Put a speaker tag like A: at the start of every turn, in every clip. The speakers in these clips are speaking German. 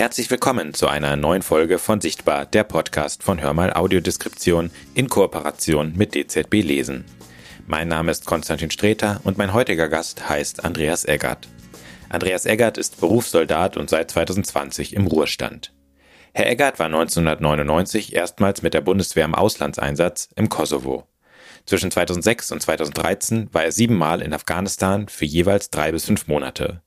A: Herzlich willkommen zu einer neuen Folge von Sichtbar, der Podcast von Hörmal Audiodeskription in Kooperation mit DZB Lesen. Mein Name ist Konstantin Streter und mein heutiger Gast heißt Andreas Eggert. Andreas Eggert ist Berufssoldat und seit 2020 im Ruhestand. Herr Eggert war 1999 erstmals mit der Bundeswehr im Auslandseinsatz im Kosovo. Zwischen 2006 und 2013 war er siebenmal in Afghanistan für jeweils drei bis fünf Monate.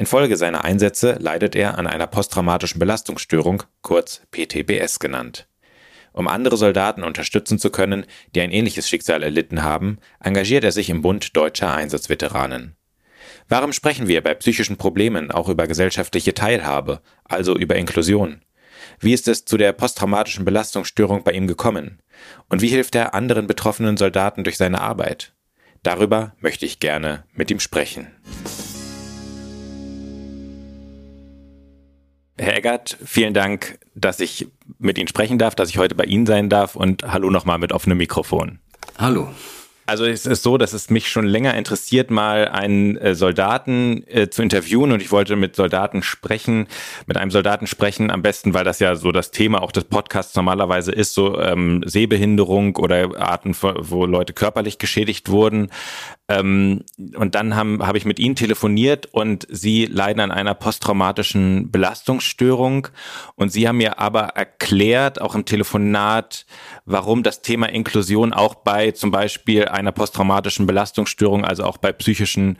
A: Infolge seiner Einsätze leidet er an einer posttraumatischen Belastungsstörung, kurz PTBS genannt. Um andere Soldaten unterstützen zu können, die ein ähnliches Schicksal erlitten haben, engagiert er sich im Bund deutscher Einsatzveteranen. Warum sprechen wir bei psychischen Problemen auch über gesellschaftliche Teilhabe, also über Inklusion? Wie ist es zu der posttraumatischen Belastungsstörung bei ihm gekommen? Und wie hilft er anderen betroffenen Soldaten durch seine Arbeit? Darüber möchte ich gerne mit ihm sprechen. Herr Eggert, vielen Dank, dass ich mit Ihnen sprechen darf, dass ich heute bei Ihnen sein darf und hallo nochmal mit offenem Mikrofon.
B: Hallo.
A: Also es ist so, dass es mich schon länger interessiert, mal einen äh, Soldaten äh, zu interviewen und ich wollte mit Soldaten sprechen, mit einem Soldaten sprechen, am besten, weil das ja so das Thema auch des Podcasts normalerweise ist, so ähm, Sehbehinderung oder Arten, wo Leute körperlich geschädigt wurden. Ähm, und dann habe ich mit ihnen telefoniert und sie leiden an einer posttraumatischen Belastungsstörung und sie haben mir aber erklärt, auch im Telefonat, warum das Thema Inklusion auch bei zum Beispiel einer posttraumatischen Belastungsstörung, also auch bei psychischen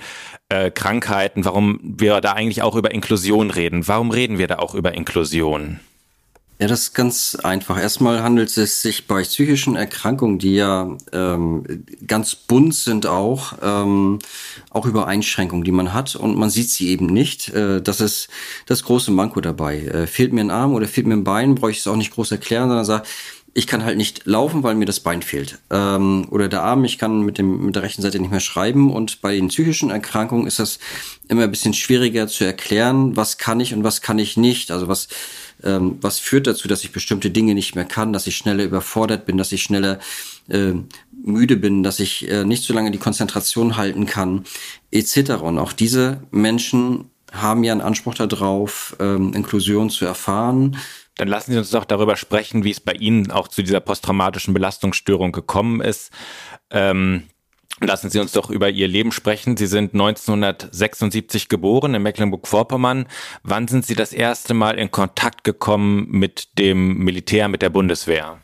A: äh, Krankheiten, warum wir da eigentlich auch über Inklusion reden. Warum reden wir da auch über Inklusion?
B: Ja, das ist ganz einfach. Erstmal handelt es sich bei psychischen Erkrankungen, die ja ähm, ganz bunt sind auch, ähm, auch über Einschränkungen, die man hat und man sieht sie eben nicht. Äh, das ist das große Manko dabei. Äh, fehlt mir ein Arm oder fehlt mir ein Bein, brauche ich es auch nicht groß erklären, sondern sage, ich kann halt nicht laufen, weil mir das Bein fehlt. Ähm, oder der Arm, ich kann mit, dem, mit der rechten Seite nicht mehr schreiben. Und bei den psychischen Erkrankungen ist das immer ein bisschen schwieriger zu erklären, was kann ich und was kann ich nicht. Also was, ähm, was führt dazu, dass ich bestimmte Dinge nicht mehr kann, dass ich schneller überfordert bin, dass ich schneller äh, müde bin, dass ich äh, nicht so lange die Konzentration halten kann, etc. Und auch diese Menschen haben ja einen Anspruch darauf, ähm, Inklusion zu erfahren
A: dann lassen Sie uns doch darüber sprechen, wie es bei Ihnen auch zu dieser posttraumatischen Belastungsstörung gekommen ist. Ähm, lassen Sie uns doch über Ihr Leben sprechen. Sie sind 1976 geboren in Mecklenburg-Vorpommern. Wann sind Sie das erste Mal in Kontakt gekommen mit dem Militär, mit der Bundeswehr?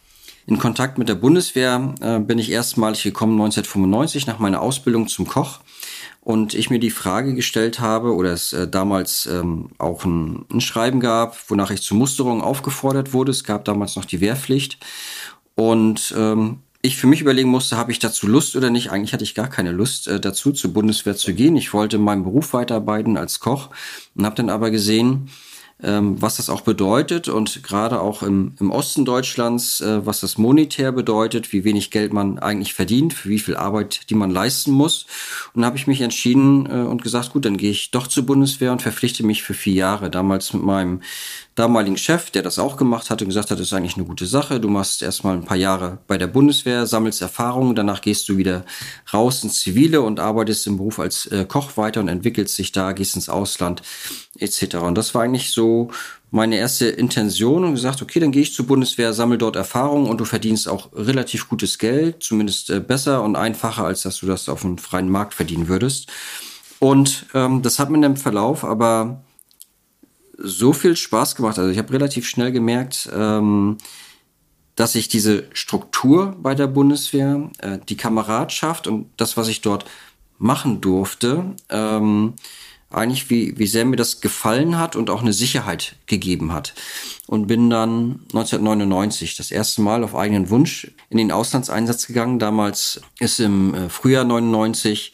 B: In Kontakt mit der Bundeswehr äh, bin ich erstmalig gekommen 1995 nach meiner Ausbildung zum Koch und ich mir die Frage gestellt habe oder es äh, damals ähm, auch ein, ein, Schreiben gab, wonach ich zur Musterung aufgefordert wurde. Es gab damals noch die Wehrpflicht und ähm, ich für mich überlegen musste, habe ich dazu Lust oder nicht. Eigentlich hatte ich gar keine Lust äh, dazu, zur Bundeswehr zu gehen. Ich wollte meinen Beruf weiterarbeiten als Koch und habe dann aber gesehen, ähm, was das auch bedeutet und gerade auch im, im Osten Deutschlands, äh, was das monetär bedeutet, wie wenig Geld man eigentlich verdient, für wie viel Arbeit, die man leisten muss. Und da habe ich mich entschieden äh, und gesagt, gut, dann gehe ich doch zur Bundeswehr und verpflichte mich für vier Jahre. Damals mit meinem damaligen Chef, der das auch gemacht hat und gesagt hat, das ist eigentlich eine gute Sache. Du machst erstmal ein paar Jahre bei der Bundeswehr, sammelst Erfahrungen, danach gehst du wieder raus ins Zivile und arbeitest im Beruf als äh, Koch weiter und entwickelst dich da, gehst ins Ausland etc. Und das war eigentlich so meine erste Intention und gesagt, okay, dann gehe ich zur Bundeswehr, sammle dort Erfahrungen und du verdienst auch relativ gutes Geld, zumindest äh, besser und einfacher, als dass du das auf dem freien Markt verdienen würdest. Und ähm, das hat mir im Verlauf aber so viel Spaß gemacht. Also ich habe relativ schnell gemerkt, ähm, dass ich diese Struktur bei der Bundeswehr, äh, die Kameradschaft und das, was ich dort machen durfte, ähm, eigentlich wie, wie sehr mir das gefallen hat und auch eine Sicherheit gegeben hat. Und bin dann 1999 das erste Mal auf eigenen Wunsch in den Auslandseinsatz gegangen. Damals ist im äh, Frühjahr 99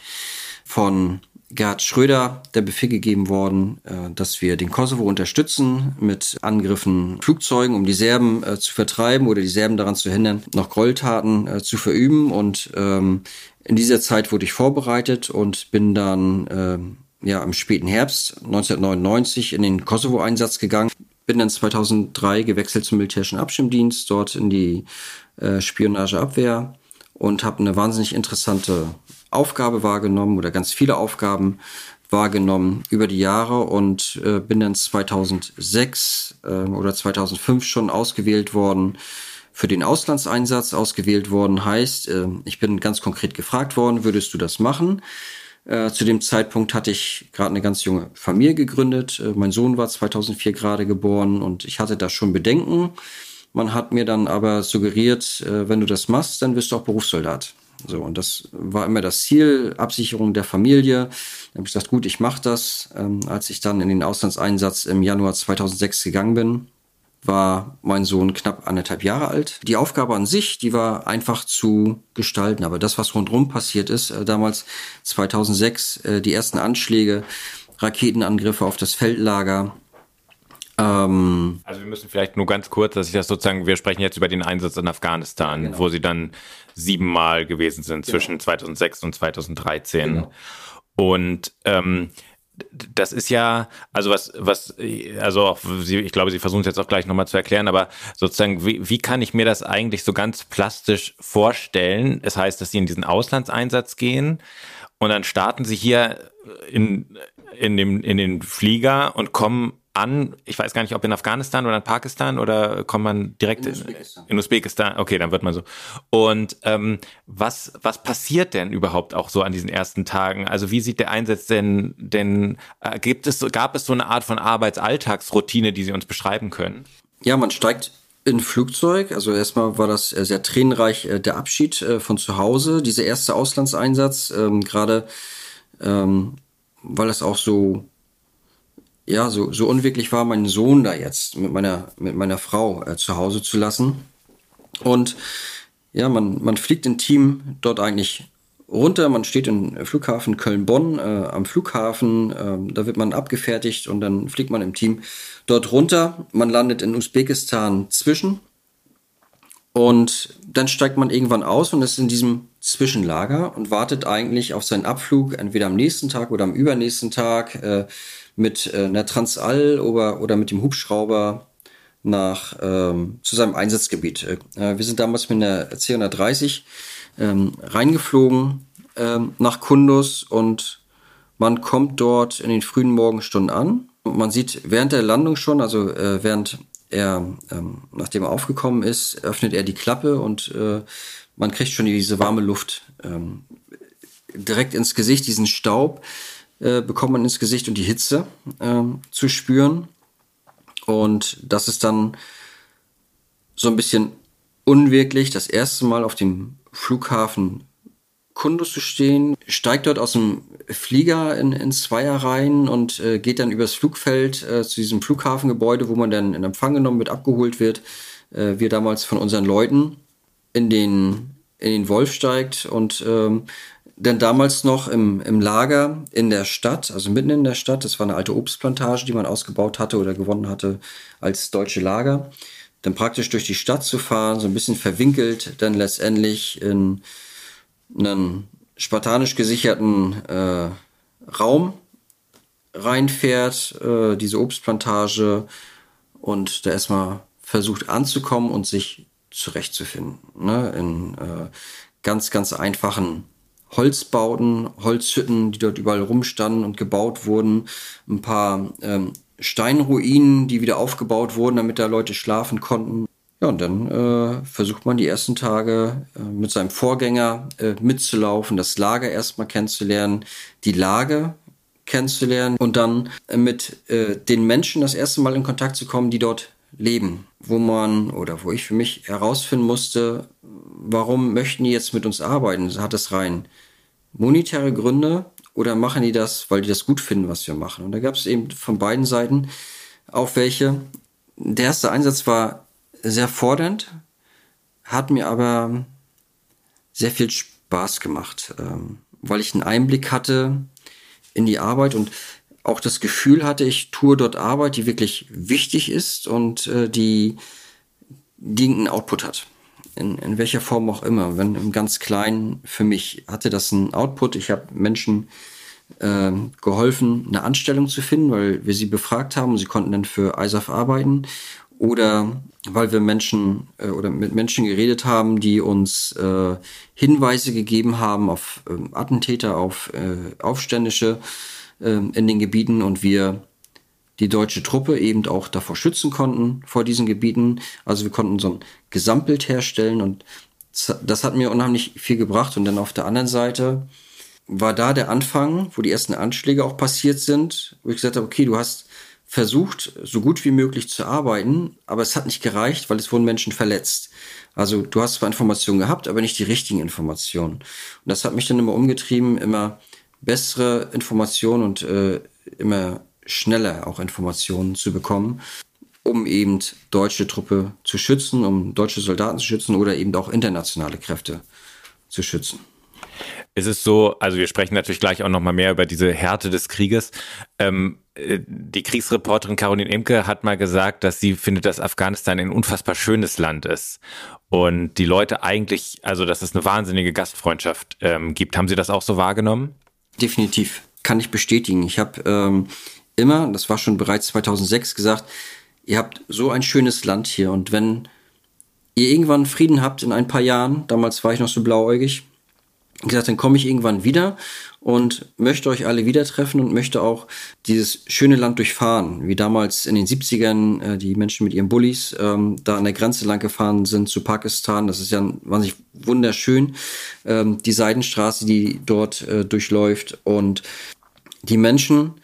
B: von Gerhard Schröder der Befehl gegeben worden, äh, dass wir den Kosovo unterstützen mit Angriffen Flugzeugen, um die Serben äh, zu vertreiben oder die Serben daran zu hindern, noch Gräueltaten äh, zu verüben. Und ähm, in dieser Zeit wurde ich vorbereitet und bin dann ähm, ja im späten Herbst 1999 in den Kosovo-Einsatz gegangen. Bin dann 2003 gewechselt zum militärischen Abschirmdienst, dort in die Spionageabwehr und habe eine wahnsinnig interessante Aufgabe wahrgenommen oder ganz viele Aufgaben, wahrgenommen über die Jahre und äh, bin dann 2006 äh, oder 2005 schon ausgewählt worden für den Auslandseinsatz. Ausgewählt worden heißt, äh, ich bin ganz konkret gefragt worden, würdest du das machen? Äh, zu dem Zeitpunkt hatte ich gerade eine ganz junge Familie gegründet. Äh, mein Sohn war 2004 gerade geboren und ich hatte da schon Bedenken. Man hat mir dann aber suggeriert, äh, wenn du das machst, dann wirst du auch Berufssoldat. So, und das war immer das Ziel, Absicherung der Familie. Dann habe ich gesagt, gut, ich mache das. Ähm, als ich dann in den Auslandseinsatz im Januar 2006 gegangen bin, war mein Sohn knapp anderthalb Jahre alt. Die Aufgabe an sich, die war einfach zu gestalten. Aber das, was rundherum passiert ist, äh, damals 2006, äh, die ersten Anschläge, Raketenangriffe auf das Feldlager,
A: ähm, also wir müssen vielleicht nur ganz kurz, dass ich das sozusagen, wir sprechen jetzt über den Einsatz in Afghanistan, genau. wo sie dann siebenmal gewesen sind genau. zwischen 2006 und 2013. Genau. Und ähm, das ist ja, also was, was, also auch, Sie, ich glaube, Sie versuchen es jetzt auch gleich nochmal zu erklären, aber sozusagen, wie, wie kann ich mir das eigentlich so ganz plastisch vorstellen? Es heißt, dass Sie in diesen Auslandseinsatz gehen und dann starten Sie hier in, in, dem, in den Flieger und kommen an, ich weiß gar nicht, ob in Afghanistan oder in Pakistan oder kommt man direkt in Usbekistan. In, Usbekistan. Okay, dann wird man so. Und ähm, was was passiert denn überhaupt auch so an diesen ersten Tagen? Also wie sieht der Einsatz denn denn äh, gibt es gab es so eine Art von Arbeitsalltagsroutine, die Sie uns beschreiben können?
B: Ja, man steigt in Flugzeug. Also erstmal war das äh, sehr tränenreich äh, der Abschied äh, von zu Hause, dieser erste Auslandseinsatz, ähm, gerade ähm, weil es auch so ja, so, so unwirklich war, meinen Sohn da jetzt mit meiner, mit meiner Frau äh, zu Hause zu lassen. Und ja, man, man fliegt im Team dort eigentlich runter. Man steht im Flughafen Köln-Bonn äh, am Flughafen. Äh, da wird man abgefertigt und dann fliegt man im Team dort runter. Man landet in Usbekistan zwischen. Und dann steigt man irgendwann aus und ist in diesem Zwischenlager und wartet eigentlich auf seinen Abflug, entweder am nächsten Tag oder am übernächsten Tag. Äh, mit äh, einer Transall oder, oder mit dem Hubschrauber nach ähm, zu seinem Einsatzgebiet. Äh, wir sind damals mit einer C130 ähm, reingeflogen ähm, nach Kundus und man kommt dort in den frühen Morgenstunden an. Und man sieht während der Landung schon, also äh, während er, ähm, nachdem er aufgekommen ist, öffnet er die Klappe und äh, man kriegt schon diese warme Luft ähm, direkt ins Gesicht, diesen Staub äh, bekommt man ins Gesicht und die Hitze äh, zu spüren. Und das ist dann so ein bisschen unwirklich, das erste Mal auf dem Flughafen Kundus zu stehen, steigt dort aus dem Flieger in, in Zweierreihen und äh, geht dann übers Flugfeld äh, zu diesem Flughafengebäude, wo man dann in Empfang genommen wird, abgeholt wird. Äh, wir damals von unseren Leuten in den, in den Wolf steigt und ähm, denn damals noch im, im Lager in der Stadt, also mitten in der Stadt, das war eine alte Obstplantage, die man ausgebaut hatte oder gewonnen hatte als deutsche Lager, dann praktisch durch die Stadt zu fahren, so ein bisschen verwinkelt, dann letztendlich in einen spartanisch gesicherten äh, Raum reinfährt, äh, diese Obstplantage und da erstmal versucht anzukommen und sich zurechtzufinden. Ne? In äh, ganz, ganz einfachen Holzbauten, Holzhütten, die dort überall rumstanden und gebaut wurden, ein paar ähm, Steinruinen, die wieder aufgebaut wurden, damit da Leute schlafen konnten. Ja, und dann äh, versucht man die ersten Tage äh, mit seinem Vorgänger äh, mitzulaufen, das Lager erstmal kennenzulernen, die Lage kennenzulernen und dann äh, mit äh, den Menschen das erste Mal in Kontakt zu kommen, die dort leben, wo man oder wo ich für mich herausfinden musste, warum möchten die jetzt mit uns arbeiten? Hat das rein monetäre Gründe oder machen die das, weil die das gut finden, was wir machen? Und da gab es eben von beiden Seiten auch welche. Der erste Einsatz war sehr fordernd, hat mir aber sehr viel Spaß gemacht, ähm, weil ich einen Einblick hatte in die Arbeit und auch das Gefühl hatte, ich tue dort Arbeit, die wirklich wichtig ist und äh, die, die einen Output hat in, in welcher Form auch immer, wenn im ganz Kleinen, für mich hatte das einen Output. Ich habe Menschen äh, geholfen, eine Anstellung zu finden, weil wir sie befragt haben. Sie konnten dann für ISAF arbeiten oder weil wir Menschen äh, oder mit Menschen geredet haben, die uns äh, Hinweise gegeben haben auf äh, Attentäter, auf äh, Aufständische, ähm, in den Gebieten und wir die deutsche Truppe eben auch davor schützen konnten, vor diesen Gebieten. Also wir konnten so ein Gesamtbild herstellen und das hat mir unheimlich viel gebracht. Und dann auf der anderen Seite war da der Anfang, wo die ersten Anschläge auch passiert sind, wo ich gesagt habe, okay, du hast versucht, so gut wie möglich zu arbeiten, aber es hat nicht gereicht, weil es wurden Menschen verletzt. Also du hast zwar Informationen gehabt, aber nicht die richtigen Informationen. Und das hat mich dann immer umgetrieben, immer bessere Informationen und äh, immer schneller auch Informationen zu bekommen, um eben deutsche Truppe zu schützen, um deutsche Soldaten zu schützen oder eben auch internationale Kräfte zu schützen.
A: Ist es so, also wir sprechen natürlich gleich auch nochmal mehr über diese Härte des Krieges. Ähm, äh, die Kriegsreporterin Caroline Imke hat mal gesagt, dass sie findet, dass Afghanistan ein unfassbar schönes Land ist. Und die Leute eigentlich, also dass es eine wahnsinnige Gastfreundschaft ähm, gibt. Haben Sie das auch so wahrgenommen?
B: Definitiv. Kann ich bestätigen. Ich habe ähm, immer, das war schon bereits 2006 gesagt, ihr habt so ein schönes Land hier. Und wenn ihr irgendwann Frieden habt in ein paar Jahren, damals war ich noch so blauäugig, gesagt, dann komme ich irgendwann wieder und möchte euch alle wieder treffen und möchte auch dieses schöne Land durchfahren, wie damals in den 70ern äh, die Menschen mit ihren Bullis ähm, da an der Grenze lang gefahren sind zu Pakistan. Das ist ja wahnsinnig wunderschön, ähm, die Seidenstraße, die dort äh, durchläuft. Und die Menschen,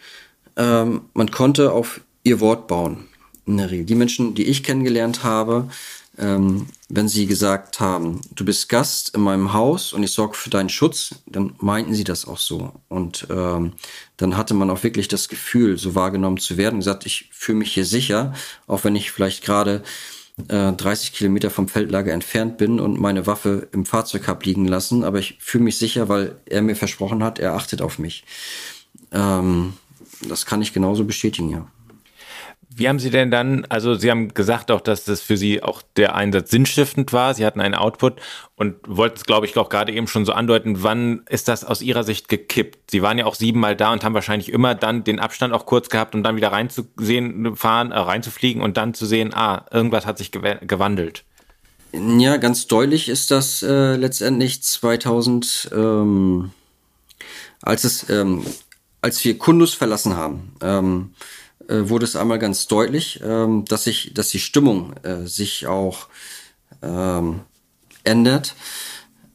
B: ähm, man konnte auf ihr Wort bauen. In der Regel. Die Menschen, die ich kennengelernt habe, ähm, wenn sie gesagt haben, du bist Gast in meinem Haus und ich sorge für deinen Schutz, dann meinten sie das auch so. Und ähm, dann hatte man auch wirklich das Gefühl, so wahrgenommen zu werden und gesagt, ich fühle mich hier sicher, auch wenn ich vielleicht gerade äh, 30 Kilometer vom Feldlager entfernt bin und meine Waffe im Fahrzeug habe liegen lassen, aber ich fühle mich sicher, weil er mir versprochen hat, er achtet auf mich. Ähm, das kann ich genauso bestätigen, ja.
A: Wie haben Sie denn dann, also Sie haben gesagt auch, dass das für Sie auch der Einsatz sinnstiftend war. Sie hatten einen Output und wollten es, glaube ich, auch gerade eben schon so andeuten. Wann ist das aus Ihrer Sicht gekippt? Sie waren ja auch siebenmal da und haben wahrscheinlich immer dann den Abstand auch kurz gehabt, um dann wieder reinzusehen, fahren, äh, reinzufliegen und dann zu sehen, ah, irgendwas hat sich gewandelt.
B: Ja, ganz deutlich ist das äh, letztendlich 2000, ähm, als es, ähm, als wir Kundus verlassen haben. Ähm, äh, wurde es einmal ganz deutlich, ähm, dass sich, dass die Stimmung äh, sich auch ähm, ändert,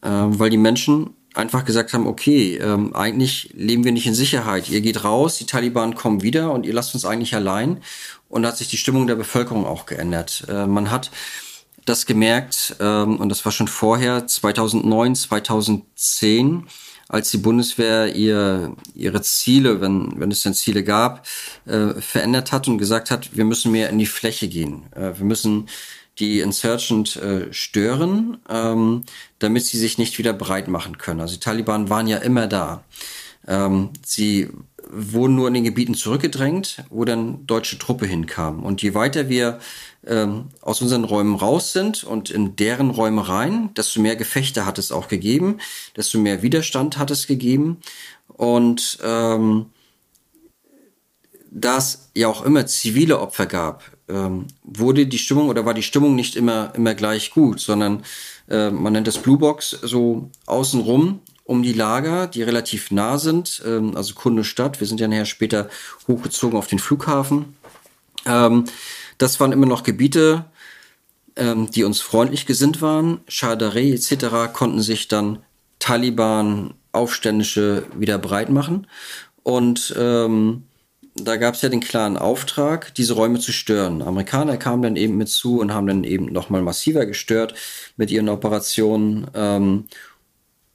B: äh, weil die Menschen einfach gesagt haben, okay, ähm, eigentlich leben wir nicht in Sicherheit. Ihr geht raus, die Taliban kommen wieder und ihr lasst uns eigentlich allein. Und da hat sich die Stimmung der Bevölkerung auch geändert. Äh, man hat das gemerkt, ähm, und das war schon vorher, 2009, 2010, als die Bundeswehr ihr, ihre Ziele, wenn, wenn es denn Ziele gab, äh, verändert hat und gesagt hat, wir müssen mehr in die Fläche gehen. Äh, wir müssen die Insurgent äh, stören, ähm, damit sie sich nicht wieder breit machen können. Also die Taliban waren ja immer da. Ähm, sie wurden nur in den Gebieten zurückgedrängt, wo dann deutsche Truppe hinkam. Und je weiter wir ähm, aus unseren Räumen raus sind und in deren Räume rein, desto mehr Gefechte hat es auch gegeben, desto mehr Widerstand hat es gegeben. Und ähm, da es ja auch immer zivile Opfer gab, ähm, wurde die Stimmung oder war die Stimmung nicht immer, immer gleich gut, sondern äh, man nennt das Blue Box so außenrum um die Lager, die relativ nah sind, ähm, also Kunde Stadt. Wir sind ja nachher später hochgezogen auf den Flughafen. Ähm, das waren immer noch Gebiete, ähm, die uns freundlich gesinnt waren. Shadare etc. konnten sich dann Taliban, Aufständische wieder breit machen. Und ähm, da gab es ja den klaren Auftrag, diese Räume zu stören. Amerikaner kamen dann eben mit zu und haben dann eben nochmal massiver gestört mit ihren Operationen.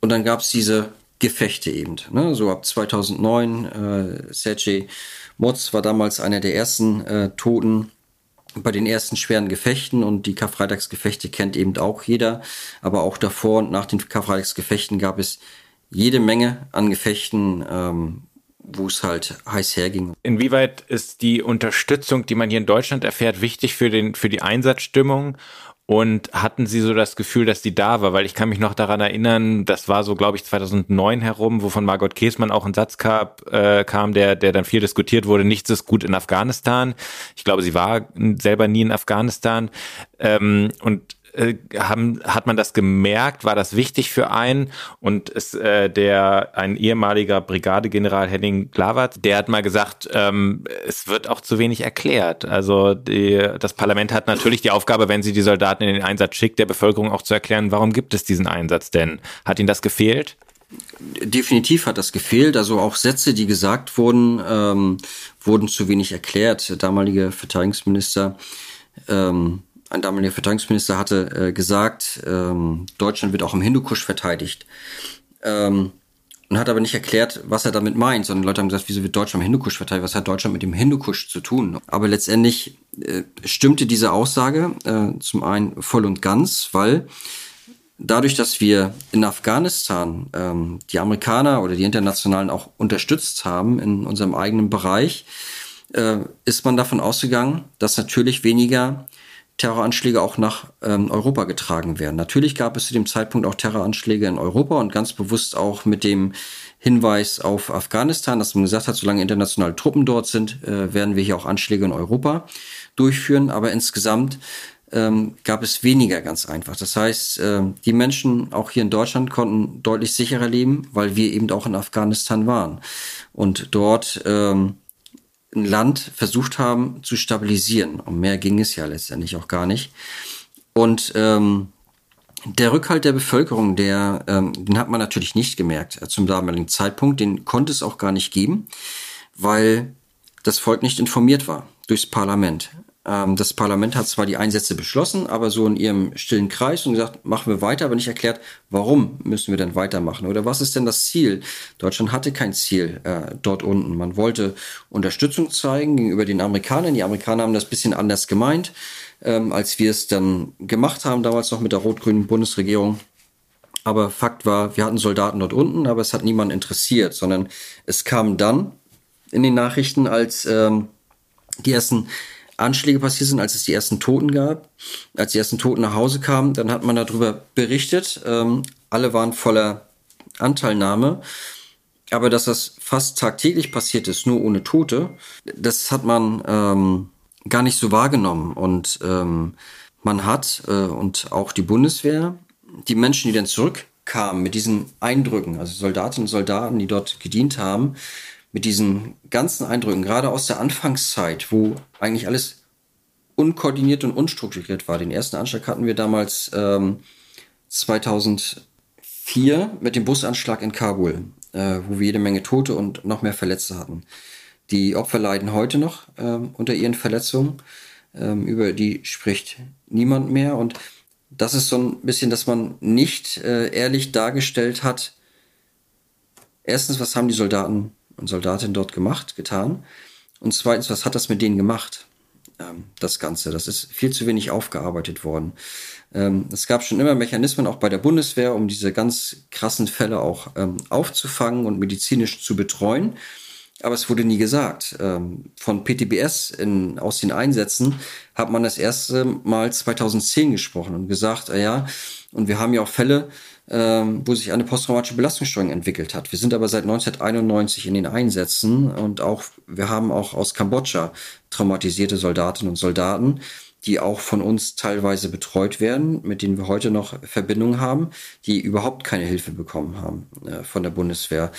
B: Und dann gab es diese Gefechte eben. Ne? So ab 2009, äh, Sergei Motz war damals einer der ersten äh, Toten bei den ersten schweren Gefechten und die Karfreitagsgefechte kennt eben auch jeder. Aber auch davor und nach den Karfreitagsgefechten gab es jede Menge an Gefechten, ähm, wo es halt heiß herging.
A: Inwieweit ist die Unterstützung, die man hier in Deutschland erfährt, wichtig für, den, für die Einsatzstimmung? Und hatten Sie so das Gefühl, dass die da war? Weil ich kann mich noch daran erinnern, das war so, glaube ich, 2009 herum, wo von Margot Käßmann auch ein Satz kam, äh, kam der, der dann viel diskutiert wurde. Nichts ist gut in Afghanistan. Ich glaube, sie war selber nie in Afghanistan. Ähm, und äh, haben, hat man das gemerkt? War das wichtig für einen? Und es, äh, der, ein ehemaliger Brigadegeneral Henning Glavert, der hat mal gesagt, ähm, es wird auch zu wenig erklärt. Also die, das Parlament hat natürlich die Aufgabe, wenn sie die Soldaten in den Einsatz schickt, der Bevölkerung auch zu erklären, warum gibt es diesen Einsatz denn? Hat Ihnen das gefehlt?
B: Definitiv hat das gefehlt. Also auch Sätze, die gesagt wurden, ähm, wurden zu wenig erklärt. Der damalige Verteidigungsminister ähm, ein damaliger Verteidigungsminister hatte äh, gesagt, ähm, Deutschland wird auch im Hindukusch verteidigt. Ähm, und hat aber nicht erklärt, was er damit meint, sondern Leute haben gesagt, wieso wird Deutschland im Hindukusch verteidigt? Was hat Deutschland mit dem Hindukusch zu tun? Aber letztendlich äh, stimmte diese Aussage äh, zum einen voll und ganz, weil dadurch, dass wir in Afghanistan ähm, die Amerikaner oder die Internationalen auch unterstützt haben in unserem eigenen Bereich, äh, ist man davon ausgegangen, dass natürlich weniger Terroranschläge auch nach ähm, Europa getragen werden. Natürlich gab es zu dem Zeitpunkt auch Terroranschläge in Europa und ganz bewusst auch mit dem Hinweis auf Afghanistan, dass man gesagt hat, solange internationale Truppen dort sind, äh, werden wir hier auch Anschläge in Europa durchführen. Aber insgesamt ähm, gab es weniger ganz einfach. Das heißt, äh, die Menschen auch hier in Deutschland konnten deutlich sicherer leben, weil wir eben auch in Afghanistan waren und dort ähm, ein Land versucht haben zu stabilisieren. Um mehr ging es ja letztendlich auch gar nicht. Und ähm, der Rückhalt der Bevölkerung, der, ähm, den hat man natürlich nicht gemerkt äh, zum damaligen Zeitpunkt. Den konnte es auch gar nicht geben, weil das Volk nicht informiert war durchs Parlament. Ähm, das Parlament hat zwar die Einsätze beschlossen, aber so in ihrem stillen Kreis und gesagt, machen wir weiter, aber nicht erklärt, warum müssen wir denn weitermachen oder was ist denn das Ziel? Deutschland hatte kein Ziel äh, dort unten. Man wollte Unterstützung zeigen gegenüber den Amerikanern. Die Amerikaner haben das bisschen anders gemeint, ähm, als wir es dann gemacht haben, damals noch mit der rot-grünen Bundesregierung. Aber Fakt war, wir hatten Soldaten dort unten, aber es hat niemand interessiert, sondern es kam dann in den Nachrichten, als ähm, die ersten Anschläge passiert sind, als es die ersten Toten gab, als die ersten Toten nach Hause kamen, dann hat man darüber berichtet. Ähm, alle waren voller Anteilnahme. Aber dass das fast tagtäglich passiert ist, nur ohne Tote, das hat man ähm, gar nicht so wahrgenommen. Und ähm, man hat, äh, und auch die Bundeswehr, die Menschen, die dann zurückkamen mit diesen Eindrücken, also Soldatinnen und Soldaten, die dort gedient haben, mit diesen ganzen Eindrücken, gerade aus der Anfangszeit, wo eigentlich alles unkoordiniert und unstrukturiert war. Den ersten Anschlag hatten wir damals ähm, 2004 mit dem Busanschlag in Kabul, äh, wo wir jede Menge Tote und noch mehr Verletzte hatten. Die Opfer leiden heute noch ähm, unter ihren Verletzungen. Ähm, über die spricht niemand mehr. Und das ist so ein bisschen, dass man nicht äh, ehrlich dargestellt hat. Erstens, was haben die Soldaten und Soldatinnen dort gemacht, getan? Und zweitens, was hat das mit denen gemacht? Ähm, das Ganze. Das ist viel zu wenig aufgearbeitet worden. Ähm, es gab schon immer Mechanismen auch bei der Bundeswehr, um diese ganz krassen Fälle auch ähm, aufzufangen und medizinisch zu betreuen. Aber es wurde nie gesagt. Von PTBS in, aus den Einsätzen hat man das erste Mal 2010 gesprochen und gesagt, ah ja, und wir haben ja auch Fälle, ähm, wo sich eine posttraumatische Belastungsstörung entwickelt hat. Wir sind aber seit 1991 in den Einsätzen und auch, wir haben auch aus Kambodscha traumatisierte Soldatinnen und Soldaten, die auch von uns teilweise betreut werden, mit denen wir heute noch Verbindungen haben, die überhaupt keine Hilfe bekommen haben äh, von der Bundeswehr.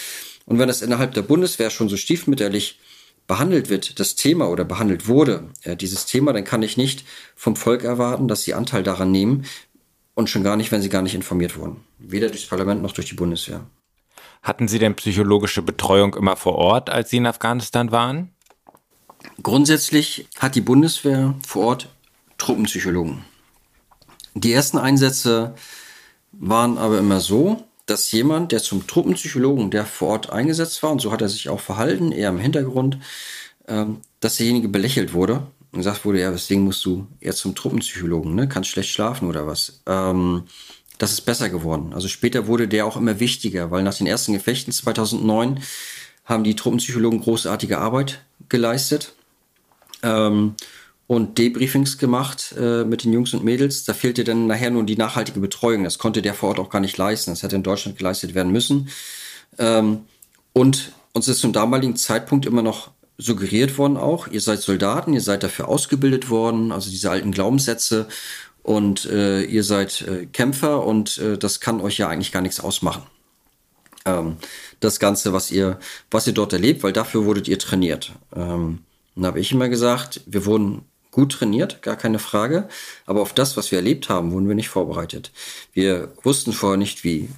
B: Und wenn das innerhalb der Bundeswehr schon so stiefmütterlich behandelt wird, das Thema oder behandelt wurde, äh, dieses Thema, dann kann ich nicht vom Volk erwarten, dass sie Anteil daran nehmen, und schon gar nicht, wenn sie gar nicht informiert wurden. Weder durchs Parlament noch durch die Bundeswehr.
A: Hatten Sie denn psychologische Betreuung immer vor Ort, als Sie in Afghanistan waren?
B: Grundsätzlich hat die Bundeswehr vor Ort Truppenpsychologen. Die ersten Einsätze waren aber immer so, dass jemand, der zum Truppenpsychologen, der vor Ort eingesetzt war, und so hat er sich auch verhalten, eher im Hintergrund, ähm, dass derjenige belächelt wurde und gesagt wurde, ja, deswegen musst du eher zum Truppenpsychologen, ne? Kannst schlecht schlafen oder was. Ähm, das ist besser geworden. Also später wurde der auch immer wichtiger, weil nach den ersten Gefechten 2009 haben die Truppenpsychologen großartige Arbeit geleistet ähm, und Debriefings gemacht äh, mit den Jungs und Mädels. Da fehlte dann nachher nur die nachhaltige Betreuung. Das konnte der vor Ort auch gar nicht leisten. Das hätte in Deutschland geleistet werden müssen. Ähm, und uns ist zum damaligen Zeitpunkt immer noch suggeriert worden auch, ihr seid Soldaten, ihr seid dafür ausgebildet worden, also diese alten Glaubenssätze. und äh, ihr seid äh, Kämpfer und äh, das kann euch ja eigentlich gar nichts ausmachen. Ähm, das Ganze, was ihr, was ihr dort erlebt, weil dafür wurdet ihr trainiert. Ähm, dann habe ich immer gesagt, wir wurden gut trainiert, gar keine Frage, aber auf das, was wir erlebt haben, wurden wir nicht vorbereitet. Wir wussten vorher nicht, wie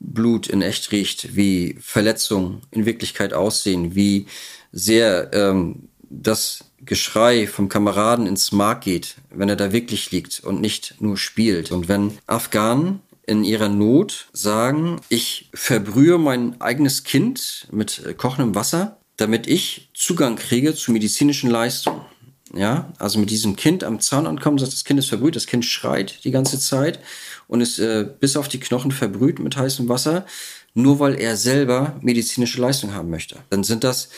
B: Blut in echt riecht, wie Verletzungen in Wirklichkeit aussehen, wie sehr ähm, das Geschrei vom Kameraden ins Mark geht, wenn er da wirklich liegt und nicht nur spielt. Und wenn Afghanen in ihrer Not sagen, ich verbrühe mein eigenes Kind mit kochendem Wasser, damit ich Zugang kriege zu medizinischen Leistungen. Ja, also mit diesem Kind am Zaun ankommen, sagt, das Kind ist verbrüht, das Kind schreit die ganze Zeit und ist äh, bis auf die Knochen verbrüht mit heißem Wasser, nur weil er selber medizinische Leistung haben möchte. Dann sind das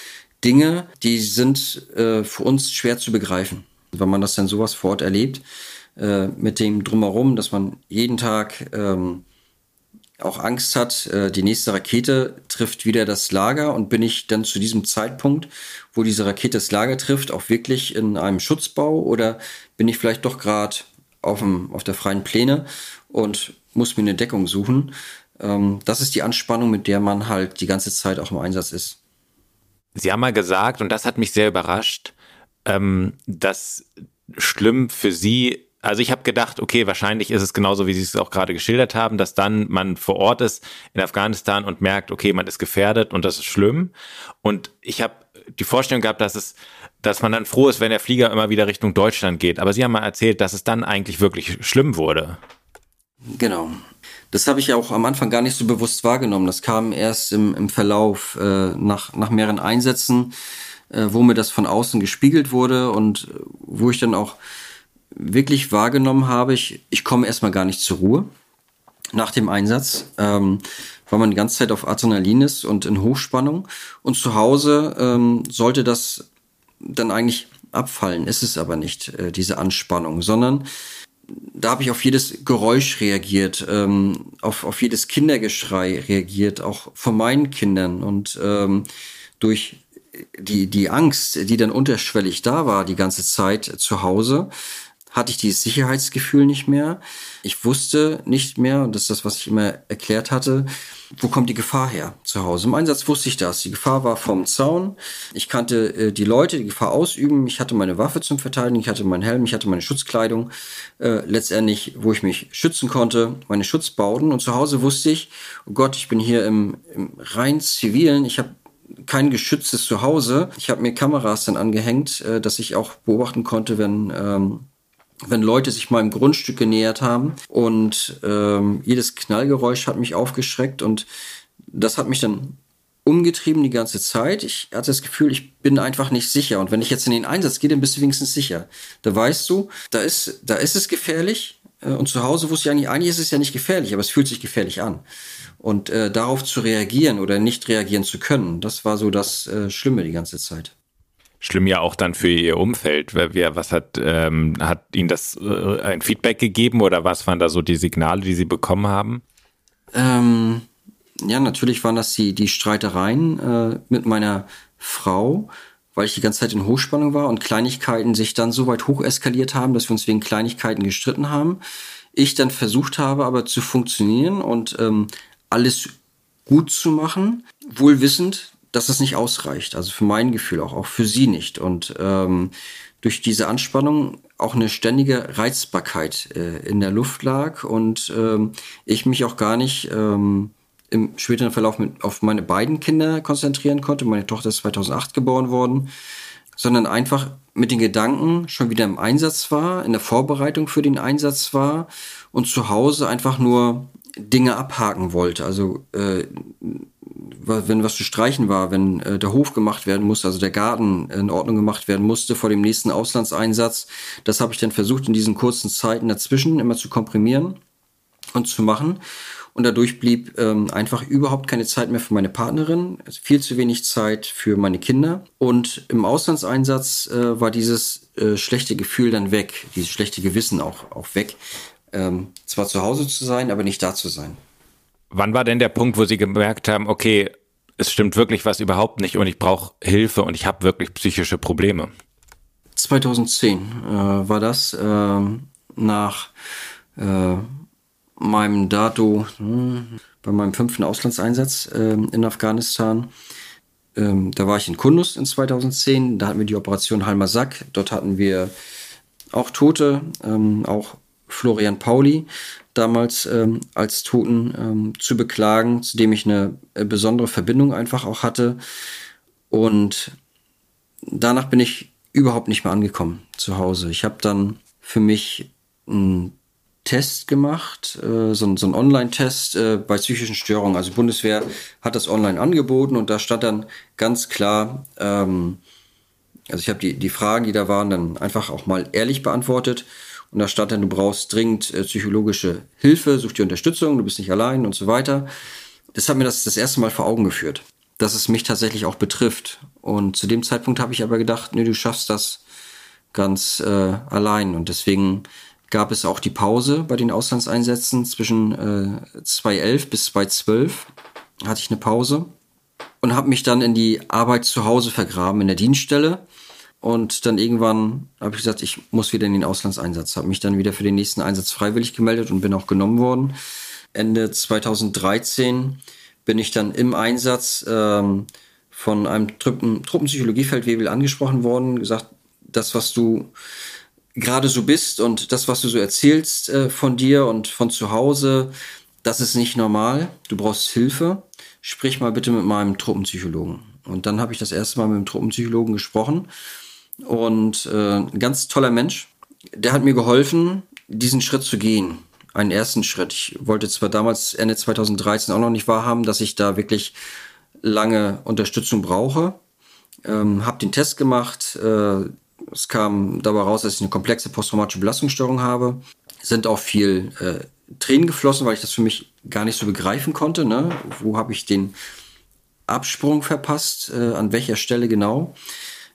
B: Dinge, die sind äh, für uns schwer zu begreifen. Wenn man das dann sowas vor Ort erlebt, äh, mit dem drumherum, dass man jeden Tag ähm, auch Angst hat, äh, die nächste Rakete trifft wieder das Lager und bin ich dann zu diesem Zeitpunkt, wo diese Rakete das Lager trifft, auch wirklich in einem Schutzbau oder bin ich vielleicht doch gerade auf, auf der freien Pläne und muss mir eine Deckung suchen. Ähm, das ist die Anspannung, mit der man halt die ganze Zeit auch im Einsatz ist.
A: Sie haben mal gesagt, und das hat mich sehr überrascht, ähm, dass schlimm für Sie also ich habe gedacht, okay, wahrscheinlich ist es genauso, wie Sie es auch gerade geschildert haben, dass dann man vor Ort ist in Afghanistan und merkt, okay, man ist gefährdet und das ist schlimm. Und ich habe die Vorstellung gehabt, dass es, dass man dann froh ist, wenn der Flieger immer wieder Richtung Deutschland geht. Aber Sie haben mal erzählt, dass es dann eigentlich wirklich schlimm wurde.
B: Genau. Das habe ich auch am Anfang gar nicht so bewusst wahrgenommen. Das kam erst im, im Verlauf äh, nach, nach mehreren Einsätzen, äh, wo mir das von außen gespiegelt wurde und äh, wo ich dann auch wirklich wahrgenommen habe, ich, ich komme erstmal gar nicht zur Ruhe nach dem Einsatz, ähm, weil man die ganze Zeit auf Adrenalin ist und in Hochspannung. Und zu Hause ähm, sollte das dann eigentlich abfallen. Ist es aber nicht, äh, diese Anspannung, sondern da habe ich auf jedes Geräusch reagiert, ähm, auf, auf jedes Kindergeschrei reagiert, auch von meinen Kindern. Und ähm, durch die, die Angst, die dann unterschwellig da war die ganze Zeit zu Hause, hatte ich dieses Sicherheitsgefühl nicht mehr. Ich wusste nicht mehr, und das ist das, was ich immer erklärt hatte, wo kommt die Gefahr her zu Hause. Im Einsatz wusste ich das. Die Gefahr war vom Zaun. Ich kannte äh, die Leute, die Gefahr ausüben. Ich hatte meine Waffe zum Verteidigen. Ich hatte meinen Helm. Ich hatte meine Schutzkleidung. Äh, letztendlich, wo ich mich schützen konnte, meine Schutzbauten. Und zu Hause wusste ich, oh Gott, ich bin hier im, im rein zivilen. Ich habe kein geschütztes Zuhause. Ich habe mir Kameras dann angehängt, äh, dass ich auch beobachten konnte, wenn ähm, wenn Leute sich meinem Grundstück genähert haben und ähm, jedes Knallgeräusch hat mich aufgeschreckt und das hat mich dann umgetrieben die ganze Zeit. Ich hatte das Gefühl, ich bin einfach nicht sicher. Und wenn ich jetzt in den Einsatz gehe, dann bist du wenigstens sicher. Da weißt du, da ist, da ist es gefährlich. Äh, und zu Hause wusste ich eigentlich, eigentlich ist es ja nicht gefährlich, aber es fühlt sich gefährlich an. Und äh, darauf zu reagieren oder nicht reagieren zu können, das war so das äh, Schlimme die ganze Zeit
A: schlimm ja auch dann für ihr Umfeld. Wer, was hat, ähm, hat ihnen das äh, ein Feedback gegeben oder was waren da so die Signale, die sie bekommen haben?
B: Ähm, ja, natürlich waren das die, die Streitereien äh, mit meiner Frau, weil ich die ganze Zeit in Hochspannung war und Kleinigkeiten sich dann so weit hoch eskaliert haben, dass wir uns wegen Kleinigkeiten gestritten haben. Ich dann versucht habe, aber zu funktionieren und ähm, alles gut zu machen, wohl wissend, dass es nicht ausreicht. Also für mein Gefühl auch, auch für sie nicht. Und ähm, durch diese Anspannung auch eine ständige Reizbarkeit äh, in der Luft lag und ähm, ich mich auch gar nicht ähm, im späteren Verlauf mit, auf meine beiden Kinder konzentrieren konnte. Meine Tochter ist 2008 geboren worden, sondern einfach mit den Gedanken schon wieder im Einsatz war, in der Vorbereitung für den Einsatz war und zu Hause einfach nur Dinge abhaken wollte. Also äh, wenn was zu streichen war, wenn äh, der Hof gemacht werden musste, also der Garten in Ordnung gemacht werden musste vor dem nächsten Auslandseinsatz, das habe ich dann versucht in diesen kurzen Zeiten dazwischen immer zu komprimieren und zu machen. Und dadurch blieb ähm, einfach überhaupt keine Zeit mehr für meine Partnerin, also viel zu wenig Zeit für meine Kinder. Und im Auslandseinsatz äh, war dieses äh, schlechte Gefühl dann weg, dieses schlechte Gewissen auch, auch weg. Ähm, zwar zu Hause zu sein, aber nicht da zu sein.
A: Wann war denn der Punkt, wo Sie gemerkt haben, okay, es stimmt wirklich was überhaupt nicht und ich brauche Hilfe und ich habe wirklich psychische Probleme?
B: 2010 äh, war das. Äh, nach äh, meinem Dato, hm, bei meinem fünften Auslandseinsatz äh, in Afghanistan. Ähm, da war ich in Kundus in 2010, da hatten wir die Operation Halmasak. Dort hatten wir auch Tote, ähm, auch Florian Pauli damals ähm, als Toten ähm, zu beklagen, zu dem ich eine äh, besondere Verbindung einfach auch hatte. Und danach bin ich überhaupt nicht mehr angekommen zu Hause. Ich habe dann für mich einen Test gemacht, äh, so, so einen Online-Test äh, bei psychischen Störungen. Also Bundeswehr hat das online angeboten und da stand dann ganz klar, ähm, also ich habe die, die Fragen, die da waren, dann einfach auch mal ehrlich beantwortet. Und da stand dann, du brauchst dringend äh, psychologische Hilfe, such dir Unterstützung, du bist nicht allein und so weiter. Das hat mir das das erste Mal vor Augen geführt, dass es mich tatsächlich auch betrifft. Und zu dem Zeitpunkt habe ich aber gedacht, nee, du schaffst das ganz äh, allein. Und deswegen gab es auch die Pause bei den Auslandseinsätzen zwischen äh, 2011 bis 2012 hatte ich eine Pause und habe mich dann in die Arbeit zu Hause vergraben in der Dienststelle und dann irgendwann habe ich gesagt, ich muss wieder in den Auslandseinsatz. Habe mich dann wieder für den nächsten Einsatz freiwillig gemeldet und bin auch genommen worden. Ende 2013 bin ich dann im Einsatz ähm, von einem Truppen Truppenpsychologiefeldwebel angesprochen worden, gesagt, das, was du gerade so bist und das, was du so erzählst äh, von dir und von zu Hause, das ist nicht normal. Du brauchst Hilfe. Sprich mal bitte mit meinem Truppenpsychologen. Und dann habe ich das erste Mal mit dem Truppenpsychologen gesprochen und äh, ein ganz toller Mensch. Der hat mir geholfen, diesen Schritt zu gehen. Einen ersten Schritt. Ich wollte zwar damals Ende 2013 auch noch nicht wahrhaben, dass ich da wirklich lange Unterstützung brauche. Ähm, habe den Test gemacht. Äh, es kam dabei raus, dass ich eine komplexe posttraumatische Belastungsstörung habe. Sind auch viel äh, Tränen geflossen, weil ich das für mich gar nicht so begreifen konnte. Ne? Wo habe ich den Absprung verpasst? Äh, an welcher Stelle genau?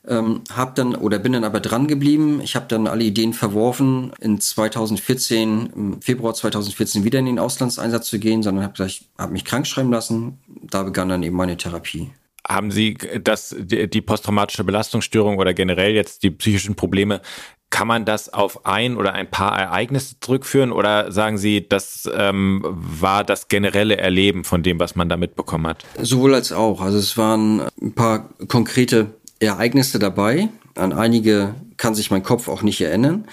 B: Ähm, hab dann oder bin dann aber dran geblieben. Ich habe dann alle Ideen verworfen, in 2014, im Februar 2014 wieder in den Auslandseinsatz zu gehen, sondern habe habe mich krank schreiben lassen. Da begann dann eben meine Therapie.
A: Haben Sie das, die posttraumatische Belastungsstörung oder generell jetzt die psychischen Probleme, kann man das auf ein oder ein paar Ereignisse zurückführen oder sagen Sie, das ähm, war das generelle Erleben von dem, was man da mitbekommen hat?
B: Sowohl als auch. Also es waren ein paar konkrete Ereignisse dabei. An einige kann sich mein Kopf auch nicht erinnern.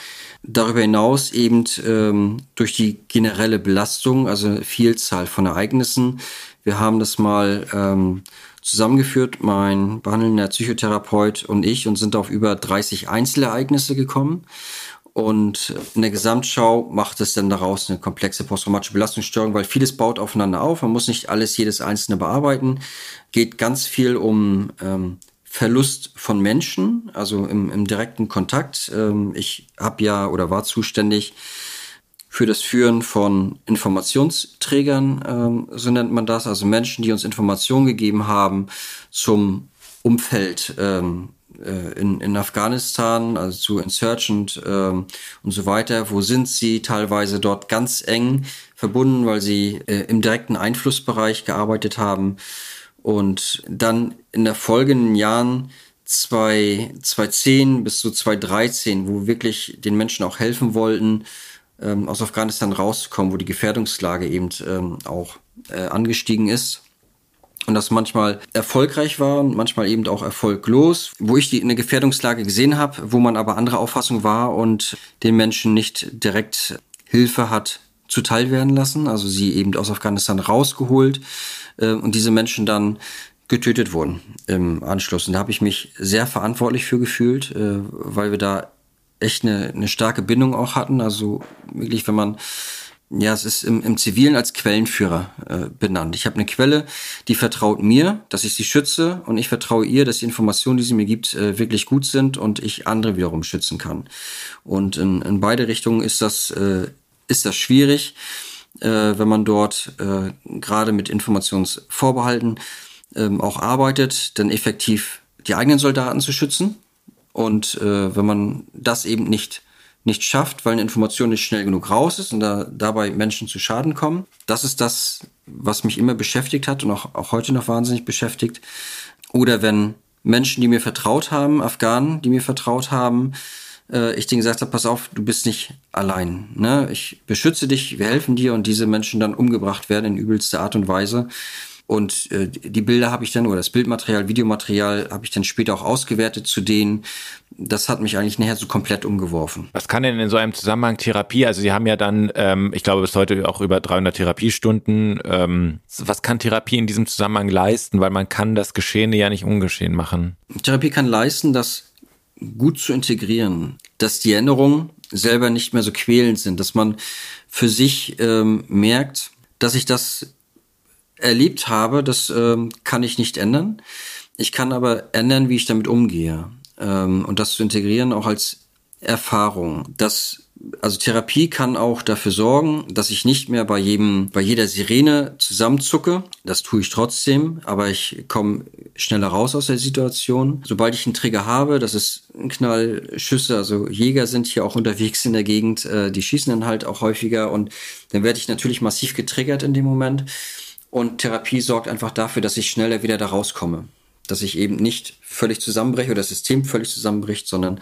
B: Darüber hinaus eben ähm, durch die generelle Belastung, also Vielzahl von Ereignissen. Wir haben das mal ähm, zusammengeführt, mein behandelnder Psychotherapeut und ich, und sind auf über 30 Einzelereignisse gekommen. Und in der Gesamtschau macht es dann daraus eine komplexe posttraumatische Belastungsstörung, weil vieles baut aufeinander auf. Man muss nicht alles, jedes einzelne bearbeiten. Geht ganz viel um ähm, Verlust von Menschen, also im, im direkten Kontakt. Ähm, ich habe ja oder war zuständig für das Führen von Informationsträgern, ähm, so nennt man das, also Menschen, die uns Informationen gegeben haben zum Umfeld ähm, äh, in, in Afghanistan, also zu Insurgent und so weiter. Wo sind sie? Teilweise dort ganz eng verbunden, weil sie äh, im direkten Einflussbereich gearbeitet haben. Und dann in der folgenden Jahren 2010 bis zu 2013, wo wir wirklich den Menschen auch helfen wollten, ähm, aus Afghanistan rauszukommen, wo die Gefährdungslage eben ähm, auch äh, angestiegen ist. Und das manchmal erfolgreich war und manchmal eben auch erfolglos, wo ich die eine Gefährdungslage gesehen habe, wo man aber andere Auffassung war und den Menschen nicht direkt Hilfe hat zuteil werden lassen, also sie eben aus Afghanistan rausgeholt äh, und diese Menschen dann getötet wurden im Anschluss. Und da habe ich mich sehr verantwortlich für gefühlt, äh, weil wir da echt eine, eine starke Bindung auch hatten. Also wirklich, wenn man ja, es ist im, im Zivilen als Quellenführer äh, benannt. Ich habe eine Quelle, die vertraut mir, dass ich sie schütze und ich vertraue ihr, dass die Informationen, die sie mir gibt, äh, wirklich gut sind und ich andere wiederum schützen kann. Und in, in beide Richtungen ist das, äh, ist das schwierig, äh, wenn man dort äh, gerade mit Informationsvorbehalten äh, auch arbeitet, dann effektiv die eigenen Soldaten zu schützen und äh, wenn man das eben nicht, nicht schafft, weil eine Information nicht schnell genug raus ist und da, dabei Menschen zu Schaden kommen, das ist das, was mich immer beschäftigt hat und auch, auch heute noch wahnsinnig beschäftigt. Oder wenn Menschen, die mir vertraut haben, Afghanen, die mir vertraut haben, äh, ich denen gesagt habe, pass auf, du bist nicht allein. Ne? Ich beschütze dich, wir helfen dir und diese Menschen dann umgebracht werden in übelster Art und Weise. Und äh, die Bilder habe ich dann, oder das Bildmaterial, Videomaterial habe ich dann später auch ausgewertet zu denen. Das hat mich eigentlich nachher so komplett umgeworfen.
A: Was kann denn in so einem Zusammenhang Therapie, also Sie haben ja dann, ähm, ich glaube bis heute auch über 300 Therapiestunden, ähm, was kann Therapie in diesem Zusammenhang leisten? Weil man kann das Geschehene ja nicht ungeschehen machen.
B: Therapie kann leisten, das gut zu integrieren, dass die Erinnerungen selber nicht mehr so quälend sind, dass man für sich ähm, merkt, dass ich das erlebt habe, das ähm, kann ich nicht ändern. Ich kann aber ändern, wie ich damit umgehe. Ähm, und das zu integrieren auch als Erfahrung. Das, also Therapie kann auch dafür sorgen, dass ich nicht mehr bei jedem, bei jeder Sirene zusammenzucke. Das tue ich trotzdem, aber ich komme schneller raus aus der Situation. Sobald ich einen Trigger habe, das ist ein Knall, Schüsse, also Jäger sind hier auch unterwegs in der Gegend, äh, die schießen dann halt auch häufiger und dann werde ich natürlich massiv getriggert in dem Moment. Und Therapie sorgt einfach dafür, dass ich schneller wieder da rauskomme. Dass ich eben nicht völlig zusammenbreche oder das System völlig zusammenbricht, sondern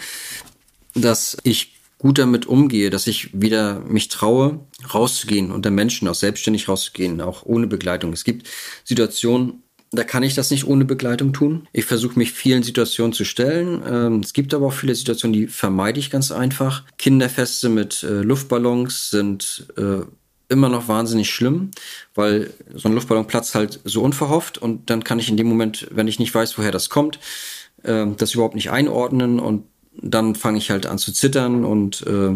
B: dass ich gut damit umgehe, dass ich wieder mich traue, rauszugehen, unter Menschen auch selbstständig rauszugehen, auch ohne Begleitung. Es gibt Situationen, da kann ich das nicht ohne Begleitung tun. Ich versuche mich vielen Situationen zu stellen. Ähm, es gibt aber auch viele Situationen, die vermeide ich ganz einfach. Kinderfeste mit äh, Luftballons sind äh, immer noch wahnsinnig schlimm, weil so ein Luftballon platzt halt so unverhofft und dann kann ich in dem Moment, wenn ich nicht weiß, woher das kommt, äh, das überhaupt nicht einordnen und dann fange ich halt an zu zittern und äh,